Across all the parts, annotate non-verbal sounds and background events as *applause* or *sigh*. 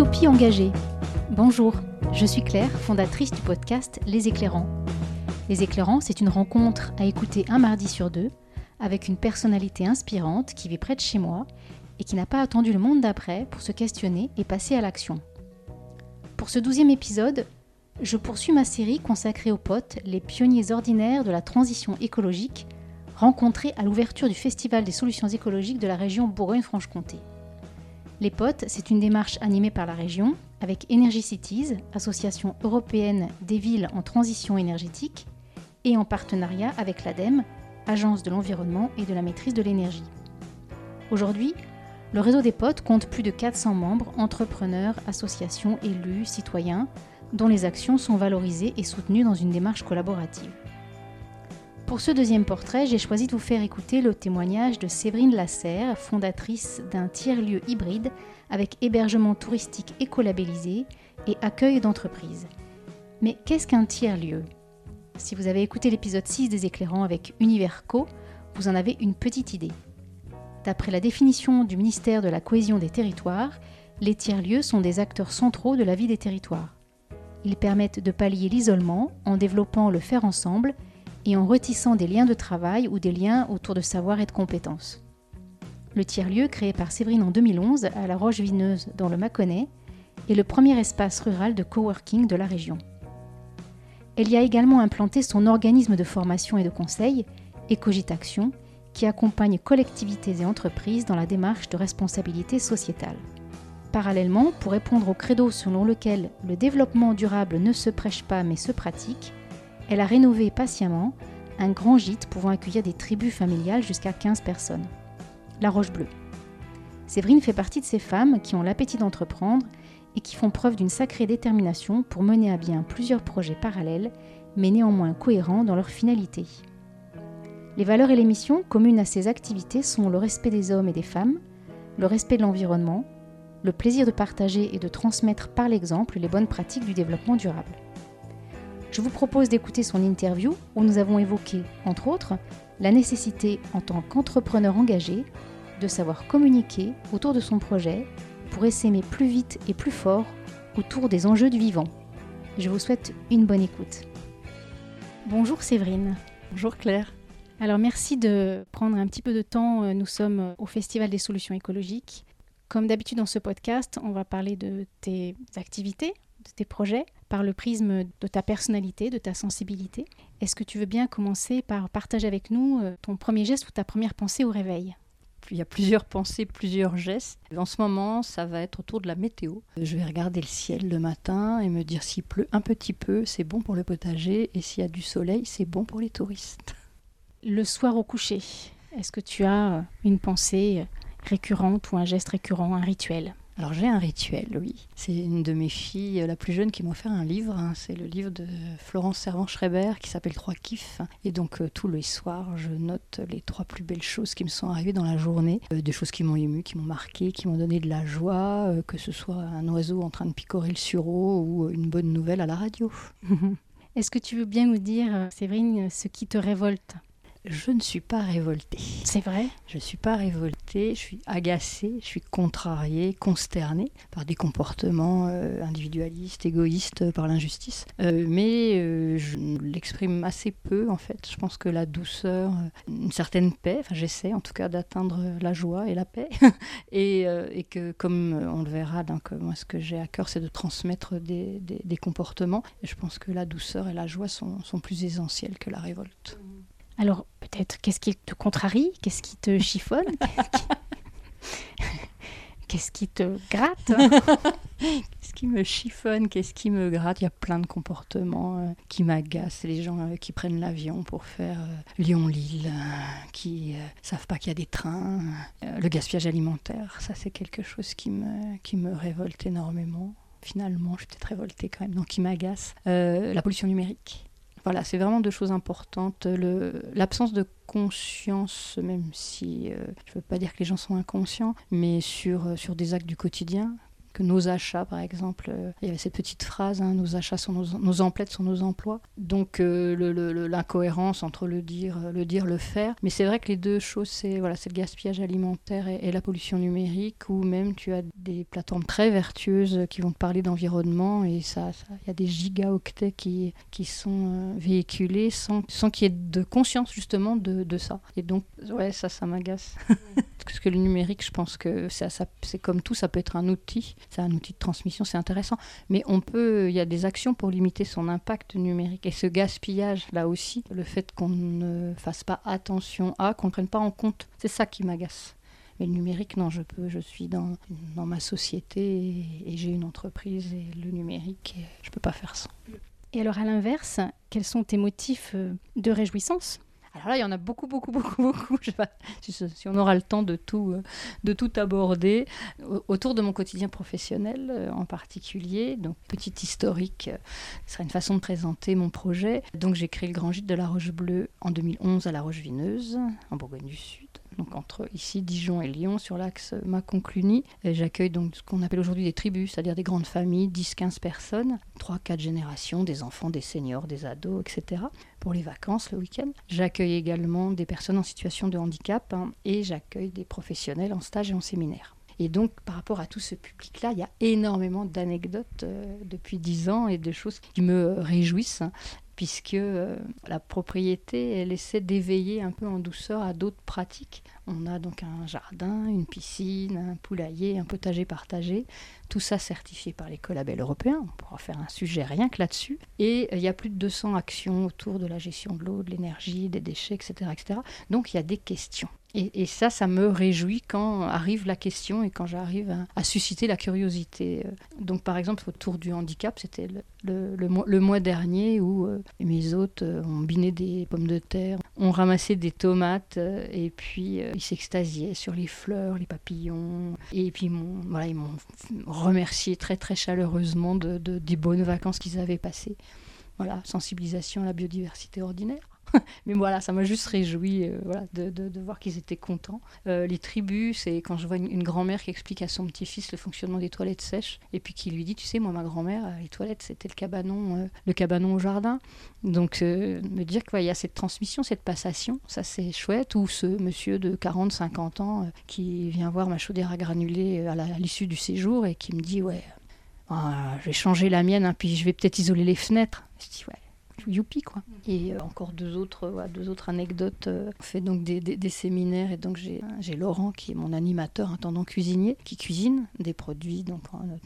Utopie engagée. Bonjour, je suis Claire, fondatrice du podcast Les Éclairants. Les Éclairants, c'est une rencontre à écouter un mardi sur deux avec une personnalité inspirante qui vit près de chez moi et qui n'a pas attendu le monde d'après pour se questionner et passer à l'action. Pour ce douzième épisode, je poursuis ma série consacrée aux potes, les pionniers ordinaires de la transition écologique, rencontrés à l'ouverture du Festival des solutions écologiques de la région Bourgogne-Franche-Comté. Les potes, c'est une démarche animée par la région, avec Energy Cities, association européenne des villes en transition énergétique, et en partenariat avec l'ADEME, agence de l'environnement et de la maîtrise de l'énergie. Aujourd'hui, le réseau des potes compte plus de 400 membres, entrepreneurs, associations, élus, citoyens, dont les actions sont valorisées et soutenues dans une démarche collaborative. Pour ce deuxième portrait, j'ai choisi de vous faire écouter le témoignage de Séverine Lasserre, fondatrice d'un tiers-lieu hybride avec hébergement touristique écolabellisé et accueil d'entreprises. Mais qu'est-ce qu'un tiers-lieu? Si vous avez écouté l'épisode 6 des éclairants avec Univerco, vous en avez une petite idée. D'après la définition du ministère de la Cohésion des Territoires, les tiers-lieux sont des acteurs centraux de la vie des territoires. Ils permettent de pallier l'isolement en développant le faire ensemble et en retissant des liens de travail ou des liens autour de savoir et de compétences. Le tiers-lieu, créé par Séverine en 2011 à La Roche-Vineuse dans le Mâconnais, est le premier espace rural de coworking de la région. Elle y a également implanté son organisme de formation et de conseil, Ecogit Action, qui accompagne collectivités et entreprises dans la démarche de responsabilité sociétale. Parallèlement, pour répondre au credo selon lequel le développement durable ne se prêche pas mais se pratique, elle a rénové patiemment un grand gîte pouvant accueillir des tribus familiales jusqu'à 15 personnes. La Roche Bleue. Séverine fait partie de ces femmes qui ont l'appétit d'entreprendre et qui font preuve d'une sacrée détermination pour mener à bien plusieurs projets parallèles, mais néanmoins cohérents dans leur finalité. Les valeurs et les missions communes à ces activités sont le respect des hommes et des femmes, le respect de l'environnement, le plaisir de partager et de transmettre par l'exemple les bonnes pratiques du développement durable. Je vous propose d'écouter son interview où nous avons évoqué, entre autres, la nécessité en tant qu'entrepreneur engagé de savoir communiquer autour de son projet pour essaimer plus vite et plus fort autour des enjeux du vivant. Je vous souhaite une bonne écoute. Bonjour Séverine. Bonjour Claire. Alors merci de prendre un petit peu de temps. Nous sommes au Festival des solutions écologiques comme d'habitude dans ce podcast, on va parler de tes activités, de tes projets, par le prisme de ta personnalité, de ta sensibilité. Est-ce que tu veux bien commencer par partager avec nous euh, ton premier geste ou ta première pensée au réveil? Il y a plusieurs pensées, plusieurs gestes. En ce moment, ça va être autour de la météo. Je vais regarder le ciel le matin et me dire s'il pleut un petit peu, c'est bon pour le potager, et s'il y a du soleil, c'est bon pour les touristes. Le soir au coucher, est-ce que tu as une pensée récurrente ou un geste récurrent, un rituel? Alors j'ai un rituel, oui. C'est une de mes filles, la plus jeune, qui m'a offert un livre. Hein. C'est le livre de Florence Servan-Schreiber qui s'appelle Trois kiffs. Et donc euh, tous les soirs, je note les trois plus belles choses qui me sont arrivées dans la journée. Euh, des choses qui m'ont ému, qui m'ont marqué, qui m'ont donné de la joie, euh, que ce soit un oiseau en train de picorer le sureau ou une bonne nouvelle à la radio. *laughs* Est-ce que tu veux bien nous dire, Séverine, ce qui te révolte? Je ne suis pas révoltée. C'est vrai? Je ne suis pas révoltée, je suis agacée, je suis contrariée, consternée par des comportements euh, individualistes, égoïstes, par l'injustice. Euh, mais euh, je l'exprime assez peu en fait. Je pense que la douceur, une certaine paix, enfin j'essaie en tout cas d'atteindre la joie et la paix. *laughs* et, que comme on le verra, donc, moi ce que j'ai à cœur c'est de transmettre des, comportements. Et je pense que la douceur et la joie sont, sont plus essentielles que la révolte. Alors, peut-être, qu'est-ce qui te contrarie? Qu'est-ce qui te chiffonne? *laughs* Qu'est-ce qui te gratte? *laughs* Qu'est-ce qui me chiffonne? Qu'est-ce qui me gratte? Il y a plein de comportements euh, qui m'agacent. Les gens euh, qui prennent l'avion pour faire euh, Lyon-Lille, qui savent pas qu'il y a des trains. le gaspillage alimentaire, ça c'est quelque chose qui me, qui me révolte énormément. Finalement, je suis peut-être révoltée quand même, donc qui m'agace. la pollution numérique voilà, c'est vraiment deux choses importantes. L'absence de conscience, même si euh, je ne veux pas dire que les gens sont inconscients, mais sur, euh, sur des actes du quotidien, que nos achats, par exemple, euh, il y avait cette petite phrase, hein, nos achats sont nos, nos, emplettes sont nos emplois. Donc euh, l'incohérence entre le dire, le dire, le faire. Mais c'est vrai que les deux choses, c'est voilà, le gaspillage alimentaire et, la pollution numérique, ou même tu as des plateformes très vertueuses qui vont te parler d'environnement, et ça, il y a des gigaoctets qui, qui sont euh, véhiculés sans, sans qu'il y ait de conscience justement de, de, ça. Et donc, ouais, ça, ça m'agace. *laughs* Parce que le numérique, je pense que c'est comme tout, ça peut être un outil c'est un outil de transmission, c'est intéressant. Mais on peut, il y a des actions pour limiter son impact numérique. Et ce gaspillage, là aussi, le fait qu'on ne fasse pas attention à, qu'on ne prenne pas en compte, c'est ça qui m'agace. Mais le numérique, non, je peux, je suis dans, dans ma société et, j'ai une entreprise et le numérique, je ne peux pas faire ça. Et alors à l'inverse, quels sont tes motifs euh, de réjouissance? Alors là, il y en a beaucoup, beaucoup, *laughs* beaucoup, beaucoup. Si on aura le temps de tout, euh, aborder. Autour de mon quotidien professionnel euh, en particulier, donc petit historique, euh, ce sera une façon de présenter mon projet. Donc j'ai créé le Grand Gîte de la Roche Bleue en 2011 à la Roche Vineuse, en Bourgogne du Sud donc entre ici Dijon et Lyon, sur l'axe Mâcon-Cluny. J'accueille donc ce qu'on appelle aujourd'hui des tribus, c'est-à-dire des grandes familles, 10-15 personnes, 3-4 générations, des enfants, des seniors, des ados, etc. pour les vacances le week-end. J'accueille également des personnes en situation de handicap hein, et j'accueille des professionnels en stage et en séminaire. Et donc, par rapport à tout ce public-là, il y a énormément d'anecdotes euh, depuis dix ans et de choses qui me réjouissent puisque euh, la propriété, elle essaie d'éveiller un peu en douceur à d'autres pratiques. On a donc un jardin, une piscine, un poulailler, un potager partagé, tout ça certifié par les collabels européens. On pourra faire un sujet rien que là-dessus. Et euh, il y a plus de 200 actions autour de la gestion de l'eau, de l'énergie, des déchets, etc., etc. Donc il y a des questions. Et, ça, ça me réjouit quand arrive la question et quand j'arrive à, susciter la curiosité. Donc, par exemple, autour du handicap, c'était le, le, mois dernier où euh, mes hôtes euh, ont biné des pommes de terre, ont ramassé des tomates euh, et puis ils s'extasiaient sur les fleurs, les papillons. Et puis, ils m'ont voilà, remercié très, très chaleureusement de des bonnes vacances qu'ils avaient passées. Voilà, sensibilisation à la biodiversité ordinaire. *laughs* mais voilà, ça m'a juste réjoui euh, voilà, de, de, voir qu'ils étaient contents. Euh, les tribus, c'est quand je vois une, grand-mère qui explique à son petit-fils le fonctionnement des toilettes sèches, et puis qui lui dit, tu sais, moi, ma grand-mère, euh, les toilettes, c'était le cabanon, le cabanon au jardin. Donc, me dire qu'il y a cette transmission, cette passation, ça c'est chouette. Ou ce monsieur de 40, 50 ans qui vient voir ma chaudière à granulés à l'issue du séjour et qui me dit, ouais, je vais changer la mienne, hein, puis je vais peut-être isoler les fenêtres. Je dis, ouais youpi quoi. Et euh, encore deux autres, deux autres anecdotes. Euh, on fait donc des, séminaires et donc j'ai Laurent qui est mon animateur, intendant cuisinier, qui cuisine des produits. Donc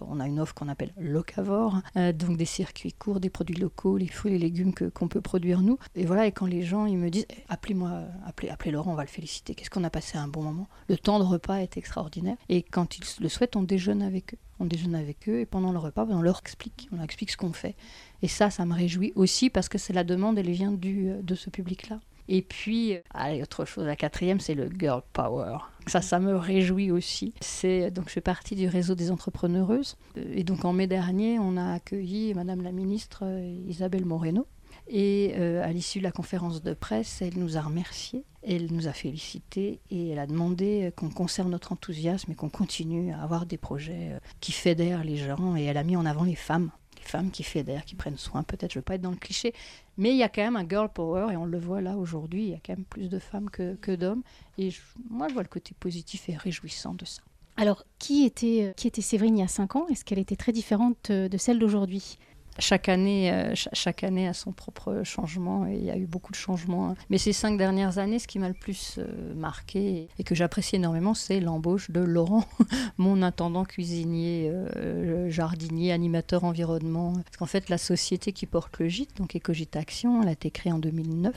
on a une offre qu'on appelle locavore, euh, donc des circuits courts, des produits locaux, les fruits et légumes que qu'on peut produire nous. Et voilà, et quand les gens ils me disent eh, appelez-moi, appelez, appelez Laurent, on va le féliciter. Qu'est-ce qu'on a passé un bon moment. Le temps de repas est extraordinaire. Et quand ils le souhaitent, on déjeune avec eux. On déjeune avec eux et pendant le repas, ben, on leur explique, on leur explique ce qu'on fait. Et ça, ça me réjouit aussi parce que c'est la demande, elle vient du, euh, de ce public-là. Et puis, euh, autre chose, la quatrième, c'est le girl power. Ça, ça me réjouit aussi. C'est donc je fais partie du réseau des entrepreneureuses. Et donc en mai dernier, on a accueilli Madame la ministre euh, Isabelle Moreno. Et à l'issue de la conférence de presse, elle nous a remerciés, elle nous a félicités et elle a demandé qu'on conserve notre enthousiasme et qu'on continue à avoir des projets qui fédèrent les gens. Et elle a mis en avant les femmes femmes qui fédèrent, qui prennent soin. Peut-être, je ne veux pas être dans le cliché, mais il y a quand même un girl power et on le voit là aujourd'hui. Il y a quand même plus de femmes que, que d'hommes. Et moi, je vois le côté positif et réjouissant de ça. Alors, qui était, qui était Séverine il y a 5 ans? Est-ce qu'elle était très différente de celle d'aujourd'hui? Chaque année, euh, chaque année a son propre changement et il y a eu beaucoup de changements. Hein. Mais ces cinq dernières années, ce qui m'a le plus euh, marqué et que j'apprécie énormément, c'est l'embauche de Laurent, *laughs* mon intendant cuisinier, euh, jardinier, animateur environnement. Parce qu'en fait, la société qui porte le gîte, donc Ecogite Action, elle a été créée en 2009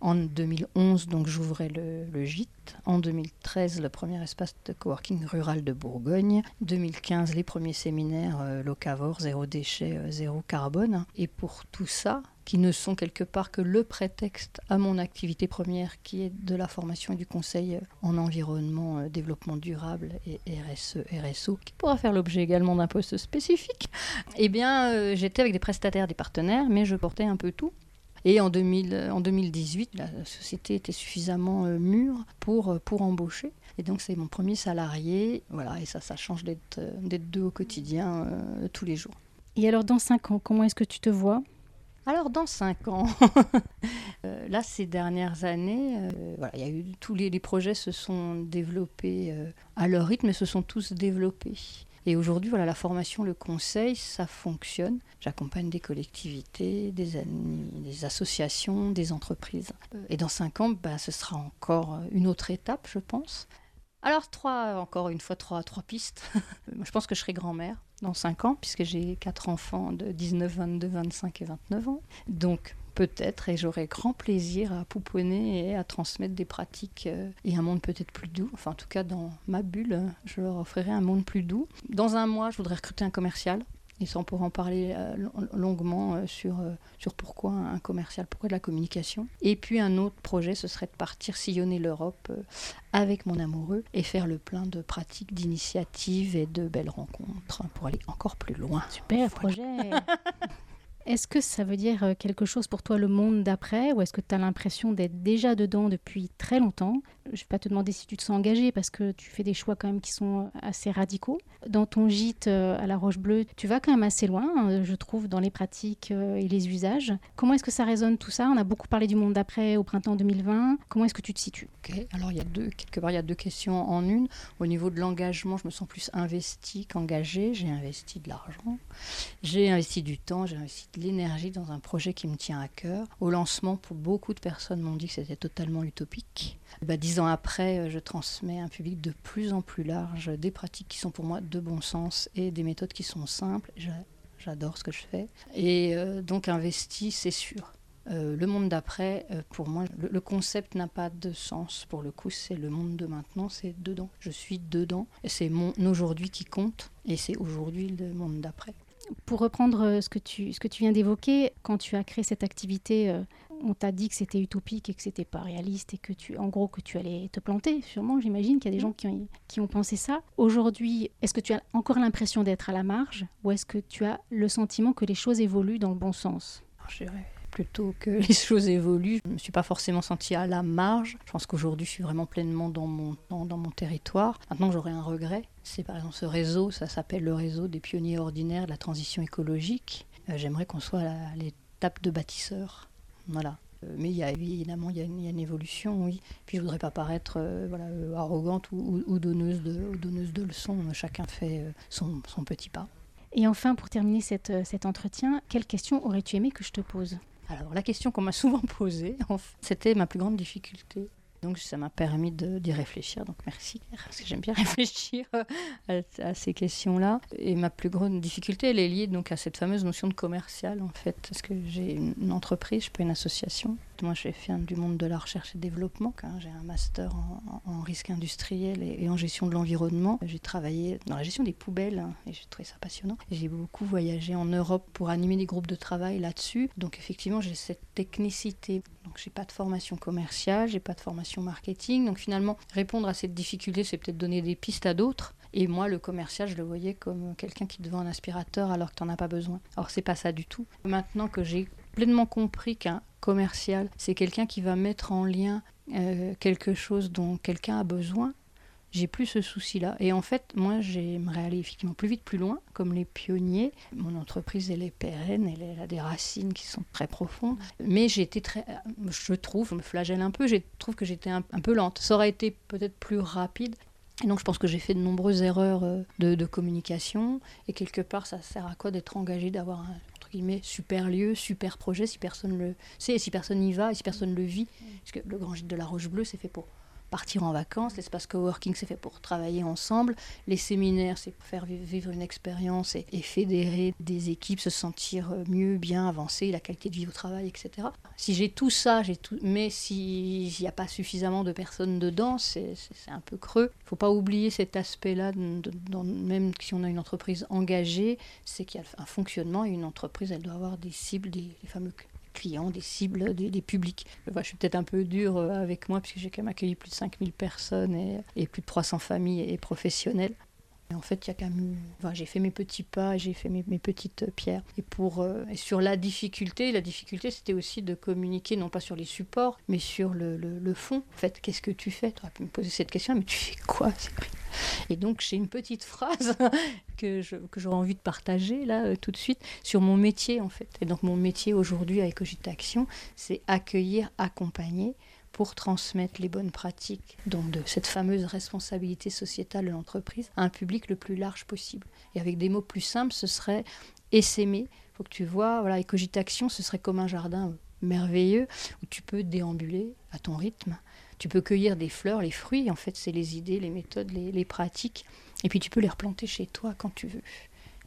en 2011, donc j'ouvrais le, gîte. En 2013, le premier espace de coworking rural de Bourgogne. 2015, les premiers séminaires euh, locavores, zéro déchet, euh, zéro carbone. Et pour tout ça, qui ne sont quelque part que le prétexte à mon activité première, qui est de la formation et du conseil en environnement, euh, développement durable et RSE, RSO, qui pourra faire l'objet également d'un poste spécifique, eh bien, j'étais avec des prestataires, des partenaires, mais je portais un peu tout. Et en, 2000, en 2018, la société était suffisamment mûre pour, pour embaucher. Et donc c'est mon premier salarié. Voilà, et ça, ça change d'être deux au quotidien tous les jours. Et alors dans cinq ans, comment est-ce que tu te vois? Alors dans cinq ans, *laughs* euh, là ces dernières années, euh, voilà, il y a eu tous les, projets se sont développés euh, à leur rythme et se sont tous développés. Et aujourd'hui, voilà, la formation, le conseil, ça fonctionne. J'accompagne des collectivités, des, associations, des entreprises. Et dans cinq ans, ben, ce sera encore une autre étape, je pense. Alors, trois, encore une fois, trois, trois pistes. *laughs* je pense que je serai grand-mère dans 5 ans, puisque j'ai quatre enfants de 19, 22, 25 et 29 ans. Donc peut-être, et j'aurai grand plaisir à pouponner et à transmettre des pratiques euh, et un monde peut-être plus doux. Enfin, en tout cas, dans ma bulle, je leur offrirai un monde plus doux. Dans un mois, je voudrais recruter un commercial et ça, on pourra en parler euh, longuement euh, sur, sur pourquoi un commercial, pourquoi de la communication. Et puis un autre projet, ce serait de partir sillonner l'Europe avec mon amoureux et faire le plein de pratiques, d'initiatives et de belles rencontres pour aller encore plus loin. Super projet *laughs* Est-ce que ça veut dire quelque chose pour toi le monde d'après ou est-ce que tu as l'impression d'être déjà dedans depuis très longtemps? Je ne vais pas te demander si tu te sens engagé parce que tu fais des choix quand même qui sont assez radicaux. Dans ton gîte euh, à la Roche Bleue, tu vas quand même assez loin, hein, je trouve, dans les pratiques euh, et les usages. Comment est-ce que ça résonne tout ça? On a beaucoup parlé du monde d'après au printemps 2020. Comment est-ce que tu te situes? Ok, alors il y a deux, quelque part, il y a deux questions en une. Au niveau de l'engagement, je me sens plus investi qu'engagé. J'ai investi de l'argent, j'ai investi du temps, j'ai investi l'énergie dans un projet qui me tient à cœur. Au lancement, pour beaucoup de personnes m'ont dit que c'était totalement utopique. Bah, dix ans après, euh, je transmets à un public de plus en plus large des pratiques qui sont pour moi de bon sens et des méthodes qui sont simples. J'adore ce que je fais. Et euh, donc investi, c'est sûr. Euh, le monde d'après, pour moi, le, concept n'a pas de sens. Pour le coup, c'est le monde de maintenant, c'est dedans. Je suis dedans. C'est mon aujourd'hui qui compte. Et c'est aujourd'hui le monde d'après. Pour reprendre ce que tu, ce que tu viens d'évoquer, quand tu as créé cette activité on t'a dit que c'était utopique et que c'était pas réaliste et que tu, en gros, que tu allais te planter. Sûrement, j'imagine qu'il y a des gens qui ont, qui ont pensé ça. Aujourd'hui, est-ce que tu as encore l'impression d'être à la marge ou est-ce que tu as le sentiment que les choses évoluent dans le bon sens? Plutôt que les *laughs* choses évoluent. Je ne me suis pas forcément sentie à la marge. Je pense qu'aujourd'hui, je suis vraiment pleinement dans mon, dans, mon territoire. Maintenant, j'aurais un regret. C'est par exemple ce réseau, ça s'appelle le réseau des pionniers ordinaires de la transition écologique. Euh, j'aimerais qu'on soit à l'étape de bâtisseur voilà. Euh, mais il y a, évidemment, il y a, une, évolution, oui. Puis je voudrais pas paraître euh, voilà, arrogante ou, donneuse de, donneuse de leçons. Chacun fait son, son, petit pas. Et enfin, pour terminer cette, cet entretien, quelle question aurais-tu aimé que je te pose? Alors, la question qu'on m'a souvent *laughs* posée, c'était ma plus grande difficulté. Donc ça m'a permis d'y réfléchir. Donc merci, parce que j'aime bien *laughs* réfléchir à, ces questions-là. Et ma plus grande difficulté, elle est liée donc à cette fameuse notion de commercial en fait, parce que j'ai une entreprise, je pas une association. Moi, je fais du monde de la recherche et développement. J'ai un master en, risque industriel et, en gestion de l'environnement. J'ai travaillé dans la gestion des poubelles hein, et j'ai trouvé ça passionnant. J'ai beaucoup voyagé en Europe pour animer des groupes de travail là-dessus. Donc effectivement, j'ai cette technicité. Donc j'ai pas de formation commerciale, j'ai pas de formation marketing. Donc finalement, répondre à cette difficulté, c'est peut-être donner des pistes à d'autres. Et moi, le commercial, je le voyais comme quelqu'un qui te vend un aspirateur alors que tu n'en as pas besoin. Alors, c'est pas ça du tout. Maintenant que j'ai pleinement compris qu'un commercial, c'est quelqu'un qui va mettre en lien euh, quelque chose dont quelqu'un a besoin, j'ai plus ce souci-là. Et en fait, moi, j'aimerais aller effectivement plus vite, plus loin, comme les pionniers. Mon entreprise, elle est pérenne, elle, a des racines qui sont très profondes. Mais j'étais très, je trouve, je me flagelle un peu, je trouve que j'étais un, peu lente. Ça aurait été peut-être plus rapide. Et donc, je pense que j'ai fait de nombreuses erreurs euh, de, de, communication. Et quelque part, ça sert à quoi d'être engagé, d'avoir un, super lieu, super projet, si personne le sait, si personne n'y va, et si personne le vit. Parce que le Grand Gîte de la Roche Bleue, c'est fait pour partir en vacances. L'espace coworking, c'est fait pour travailler ensemble. Les séminaires, c'est pour faire vivre une expérience et, fédérer des équipes, se sentir euh, mieux, bien, avancer, la qualité de vie au travail, etc. Si j'ai tout ça, j'ai tout. Mais s'il n'y a pas suffisamment de personnes dedans, c'est un peu creux. Il ne faut pas oublier cet aspect-là, même si on a une entreprise engagée, c'est qu'il y a un fonctionnement et une entreprise, elle doit avoir des cibles, des fameux clients, des cibles, des, publics. je suis peut-être un peu dur euh, avec moi puisque j'ai quand même accueilli plus de 5000 personnes et, plus de 300 familles et professionnels. en fait, il y a quand enfin, j'ai fait mes petits pas, j'ai fait mes, petites pierres. Et, pour, euh, et sur la difficulté, la difficulté, c'était aussi de communiquer, non pas sur les supports, mais sur le, fond. En fait, qu'est-ce que tu fais? Tu aurais pu me poser cette question, mais tu fais quoi? Et donc, j'ai une petite phrase *laughs* que, j'aurais envie de partager là euh, tout de suite sur mon métier, en fait. Et donc, mon métier aujourd'hui avec Action, c'est accueillir, accompagner pour transmettre les bonnes pratiques, donc de cette fameuse responsabilité sociétale de l'entreprise, à un public le plus large possible. Et avec des mots plus simples, ce serait essaimer. Il faut que tu vois, voilà, Ecogitaction, ce serait comme un jardin merveilleux où tu peux déambuler à ton rythme. Tu peux cueillir des fleurs, les fruits, en fait, c'est les idées, les méthodes, les, pratiques. Et puis tu peux les replanter chez toi quand tu veux.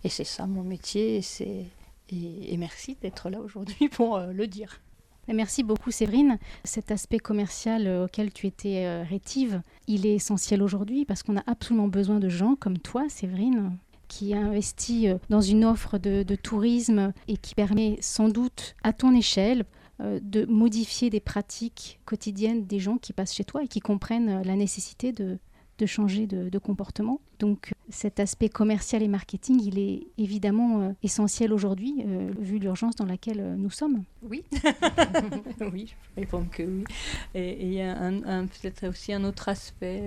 Et c'est ça mon métier. Et, et, merci d'être là aujourd'hui pour euh, le dire. Merci beaucoup Séverine. Cet aspect commercial euh, auquel tu étais euh, rétive, il est essentiel aujourd'hui parce qu'on a absolument besoin de gens comme toi Séverine qui investit dans une offre de, de tourisme et qui permet sans doute à ton échelle de modifier des pratiques quotidiennes des gens qui passent chez toi et qui comprennent la nécessité de, changer de, comportement. Donc cet aspect commercial et marketing, il est évidemment euh, essentiel aujourd'hui, euh, vu l'urgence dans laquelle euh, nous sommes. Oui, *laughs* oui, je réponds que oui. Et il y a peut-être aussi un autre aspect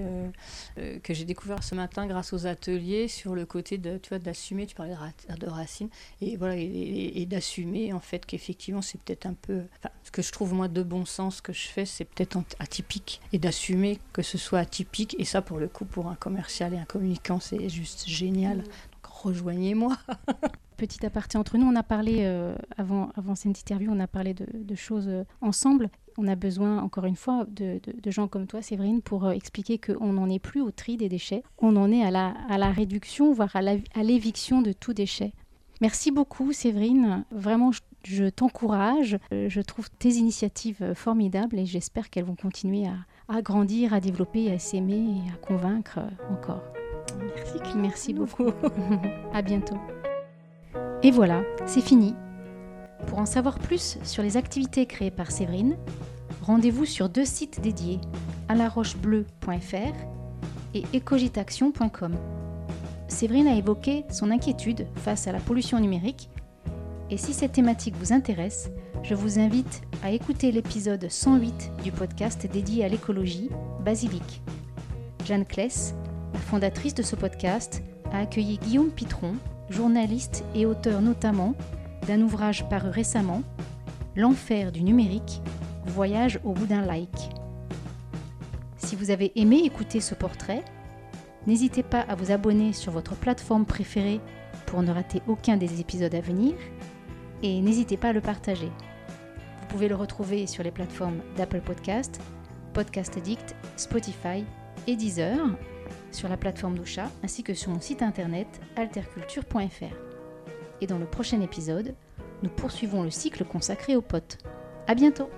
que j'ai découvert ce matin grâce aux ateliers sur le côté de, tu vois, d'assumer, tu parlais de, ra racines, et voilà, et, d'assumer en fait qu'effectivement c'est peut-être un peu, ce que je trouve moi de bon sens que je fais, c'est peut-être atypique, et d'assumer que ce soit atypique, et ça pour le coup pour un commercial et un communicant c'est juste génial. Donc rejoignez-moi. *laughs* Petit aparté entre nous, on a parlé euh, avant, avant cette interview, on a parlé de, de choses euh, ensemble. On a besoin, encore une fois, de, de, de gens comme toi, Séverine, pour euh, expliquer qu'on n'en est plus au tri des déchets. On en est à la, à la réduction, voire à l'éviction de tout déchet. Merci beaucoup, Séverine. Vraiment, je, je t'encourage. Je trouve tes initiatives formidables et j'espère qu'elles vont continuer à, à grandir, à développer, à s'aimer et à convaincre encore. Merci, merci beaucoup. *laughs* à bientôt. Et voilà, c'est fini. Pour en savoir plus sur les activités créées par Séverine, rendez-vous sur deux sites dédiés, alarochebleu.fr et ecogitaction.com. Séverine a évoqué son inquiétude face à la pollution numérique et si cette thématique vous intéresse, je vous invite à écouter l'épisode 108 du podcast dédié à l'écologie, Basilic. Jeanne Kless, fondatrice de ce podcast, a accueilli Guillaume Pitron, journaliste et auteur notamment d'un ouvrage paru récemment, L'enfer du numérique, voyage au bout d'un like. Si vous avez aimé écouter ce portrait, n'hésitez pas à vous abonner sur votre plateforme préférée pour ne rater aucun des épisodes à venir et n'hésitez pas à le partager. Vous pouvez le retrouver sur les plateformes d'Apple Podcast, Podcast Addict, Spotify et Deezer, sur la plateforme d'Ocha, ainsi que sur mon site internet alterculture.fr. Et dans le prochain épisode, nous poursuivons le cycle consacré aux potes. À bientôt!